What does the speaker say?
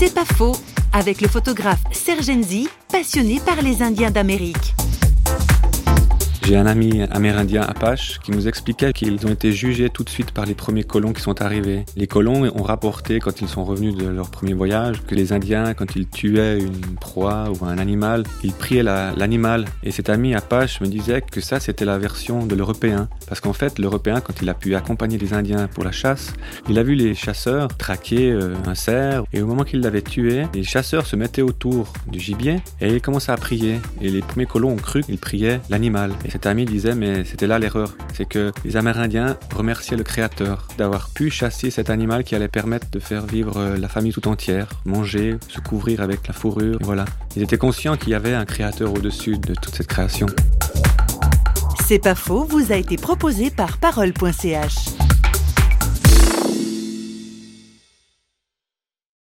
C'est pas faux, avec le photographe Serge Enzi, passionné par les Indiens d'Amérique. J'ai un ami amérindien Apache qui nous expliquait qu'ils ont été jugés tout de suite par les premiers colons qui sont arrivés. Les colons ont rapporté quand ils sont revenus de leur premier voyage que les Indiens, quand ils tuaient une proie ou un animal, ils priaient l'animal. Et cet ami Apache me disait que ça c'était la version de l'Européen. Parce qu'en fait, l'Européen, quand il a pu accompagner les Indiens pour la chasse, il a vu les chasseurs traquer euh, un cerf et au moment qu'ils l'avaient tué, les chasseurs se mettaient autour du gibier et ils commençaient à prier. Et les premiers colons ont cru qu'ils priaient l'animal cet ami disait, mais c'était là l'erreur. C'est que les Amérindiens remerciaient le Créateur d'avoir pu chasser cet animal qui allait permettre de faire vivre euh, la famille tout entière, manger, se couvrir avec la fourrure. voilà. Ils étaient conscients qu'il y avait un Créateur au-dessus de toute cette création. C'est pas faux, vous a été proposé par parole.ch.